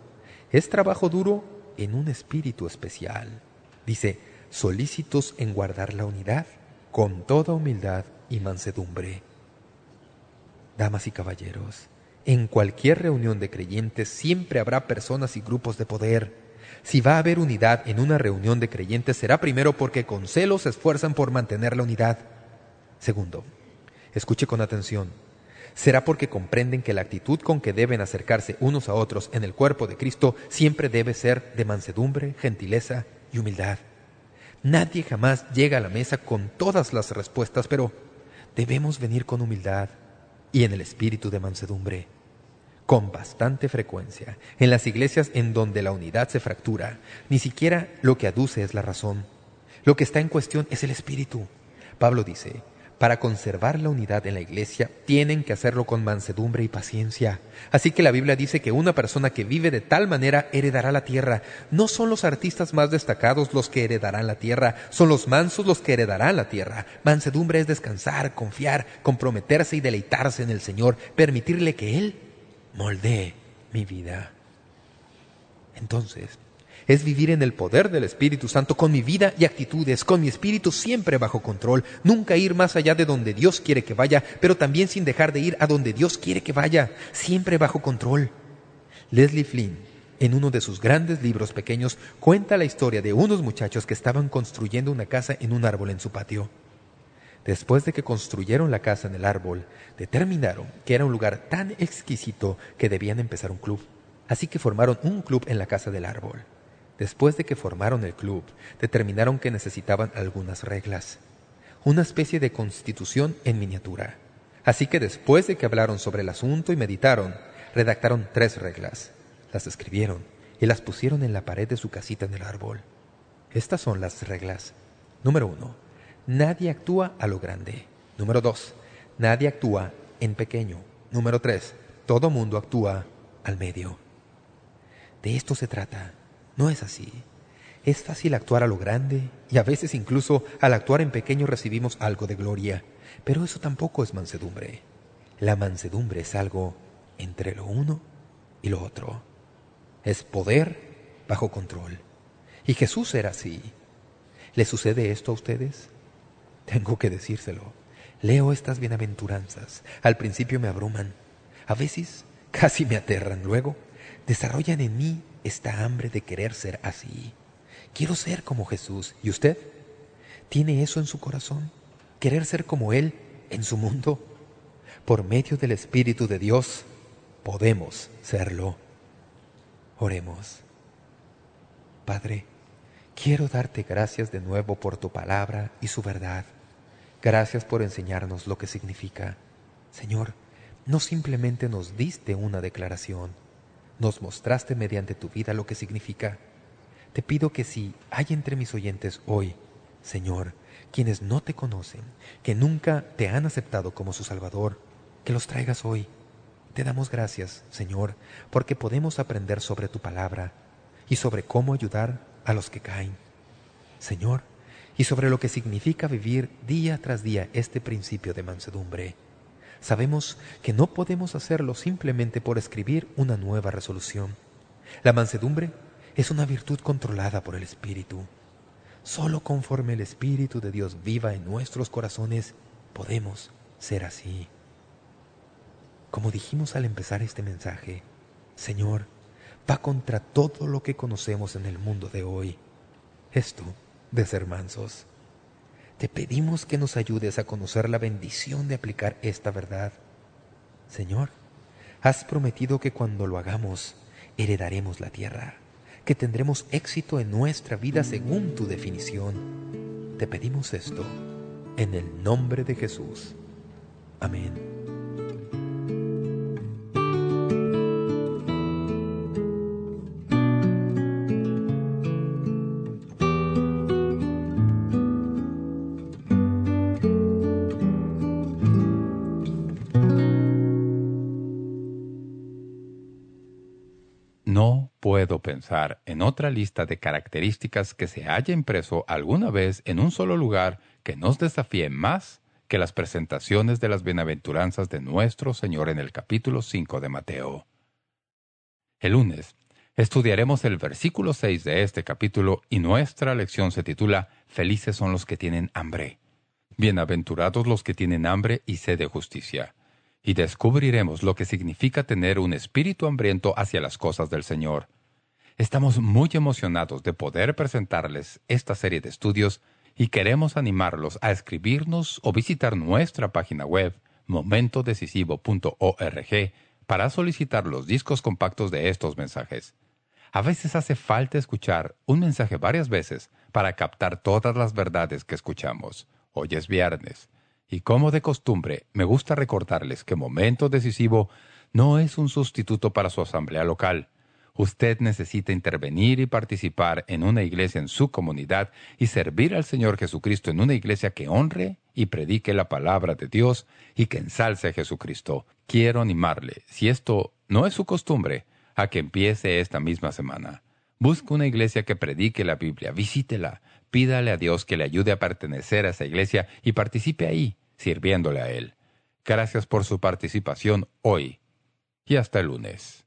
es trabajo duro en un espíritu especial. Dice, solícitos en guardar la unidad con toda humildad y mansedumbre. Damas y caballeros, en cualquier reunión de creyentes siempre habrá personas y grupos de poder, si va a haber unidad en una reunión de creyentes, será primero porque con celos se esfuerzan por mantener la unidad. Segundo, escuche con atención. será porque comprenden que la actitud con que deben acercarse unos a otros en el cuerpo de Cristo siempre debe ser de mansedumbre, gentileza y humildad. Nadie jamás llega a la mesa con todas las respuestas, pero debemos venir con humildad y en el espíritu de mansedumbre. Con bastante frecuencia, en las iglesias en donde la unidad se fractura, ni siquiera lo que aduce es la razón. Lo que está en cuestión es el espíritu. Pablo dice, para conservar la unidad en la iglesia, tienen que hacerlo con mansedumbre y paciencia. Así que la Biblia dice que una persona que vive de tal manera heredará la tierra. No son los artistas más destacados los que heredarán la tierra, son los mansos los que heredarán la tierra. Mansedumbre es descansar, confiar, comprometerse y deleitarse en el Señor, permitirle que Él moldee mi vida. Entonces, es vivir en el poder del Espíritu Santo con mi vida y actitudes, con mi espíritu siempre bajo control, nunca ir más allá de donde Dios quiere que vaya, pero también sin dejar de ir a donde Dios quiere que vaya, siempre bajo control. Leslie Flynn, en uno de sus grandes libros pequeños, cuenta la historia de unos muchachos que estaban construyendo una casa en un árbol en su patio. Después de que construyeron la casa en el árbol, determinaron que era un lugar tan exquisito que debían empezar un club. Así que formaron un club en la casa del árbol. Después de que formaron el club, determinaron que necesitaban algunas reglas, una especie de constitución en miniatura. Así que después de que hablaron sobre el asunto y meditaron, redactaron tres reglas, las escribieron y las pusieron en la pared de su casita en el árbol. Estas son las reglas. Número uno, nadie actúa a lo grande. Número dos, nadie actúa en pequeño. Número tres, todo mundo actúa al medio. De esto se trata. No es así. Es fácil actuar a lo grande y a veces incluso al actuar en pequeño recibimos algo de gloria. Pero eso tampoco es mansedumbre. La mansedumbre es algo entre lo uno y lo otro. Es poder bajo control. Y Jesús era así. ¿Le sucede esto a ustedes? Tengo que decírselo. Leo estas bienaventuranzas. Al principio me abruman. A veces casi me aterran. Luego desarrollan en mí esta hambre de querer ser así. Quiero ser como Jesús. ¿Y usted? ¿Tiene eso en su corazón? ¿Querer ser como Él en su mundo? Por medio del Espíritu de Dios podemos serlo. Oremos. Padre, quiero darte gracias de nuevo por tu palabra y su verdad. Gracias por enseñarnos lo que significa. Señor, no simplemente nos diste una declaración, nos mostraste mediante tu vida lo que significa. Te pido que si hay entre mis oyentes hoy, Señor, quienes no te conocen, que nunca te han aceptado como su Salvador, que los traigas hoy. Te damos gracias, Señor, porque podemos aprender sobre tu palabra y sobre cómo ayudar a los que caen. Señor, y sobre lo que significa vivir día tras día este principio de mansedumbre. Sabemos que no podemos hacerlo simplemente por escribir una nueva resolución. La mansedumbre es una virtud controlada por el Espíritu. Solo conforme el Espíritu de Dios viva en nuestros corazones, podemos ser así. Como dijimos al empezar este mensaje, Señor, va contra todo lo que conocemos en el mundo de hoy. Esto de ser mansos. Te pedimos que nos ayudes a conocer la bendición de aplicar esta verdad. Señor, has prometido que cuando lo hagamos, heredaremos la tierra, que tendremos éxito en nuestra vida según tu definición. Te pedimos esto en el nombre de Jesús. Amén. Pensar en otra lista de características que se haya impreso alguna vez en un solo lugar que nos desafíe más que las presentaciones de las bienaventuranzas de nuestro Señor en el capítulo 5 de Mateo. El lunes estudiaremos el versículo 6 de este capítulo y nuestra lección se titula Felices son los que tienen hambre. Bienaventurados los que tienen hambre y sed de justicia. Y descubriremos lo que significa tener un espíritu hambriento hacia las cosas del Señor Estamos muy emocionados de poder presentarles esta serie de estudios y queremos animarlos a escribirnos o visitar nuestra página web momentodecisivo.org para solicitar los discos compactos de estos mensajes. A veces hace falta escuchar un mensaje varias veces para captar todas las verdades que escuchamos. Hoy es viernes. Y como de costumbre, me gusta recordarles que Momento Decisivo no es un sustituto para su asamblea local. Usted necesita intervenir y participar en una iglesia en su comunidad y servir al Señor Jesucristo en una iglesia que honre y predique la palabra de Dios y que ensalce a Jesucristo. Quiero animarle, si esto no es su costumbre, a que empiece esta misma semana. Busque una iglesia que predique la Biblia, visítela, pídale a Dios que le ayude a pertenecer a esa iglesia y participe ahí, sirviéndole a Él. Gracias por su participación hoy y hasta el lunes.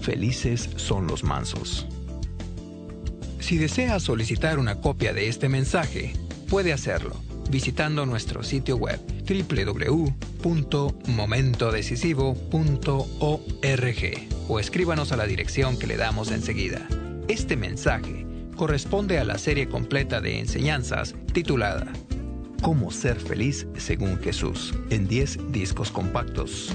Felices son los mansos. Si desea solicitar una copia de este mensaje, puede hacerlo visitando nuestro sitio web www.momentodecisivo.org o escríbanos a la dirección que le damos enseguida. Este mensaje corresponde a la serie completa de enseñanzas titulada Cómo ser feliz según Jesús en 10 discos compactos.